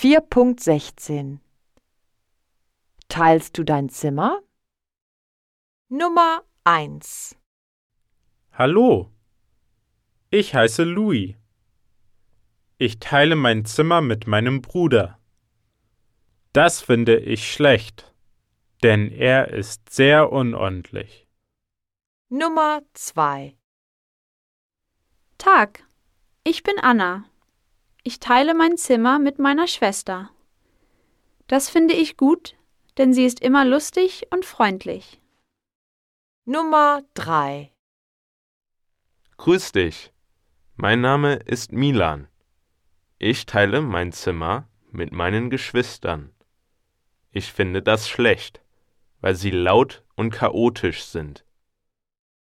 4.16 Teilst du dein Zimmer? Nummer 1 Hallo, ich heiße Louis. Ich teile mein Zimmer mit meinem Bruder. Das finde ich schlecht, denn er ist sehr unordentlich. Nummer 2 Tag, ich bin Anna. Ich teile mein Zimmer mit meiner Schwester. Das finde ich gut, denn sie ist immer lustig und freundlich. Nummer 3 Grüß dich. Mein Name ist Milan. Ich teile mein Zimmer mit meinen Geschwistern. Ich finde das schlecht, weil sie laut und chaotisch sind.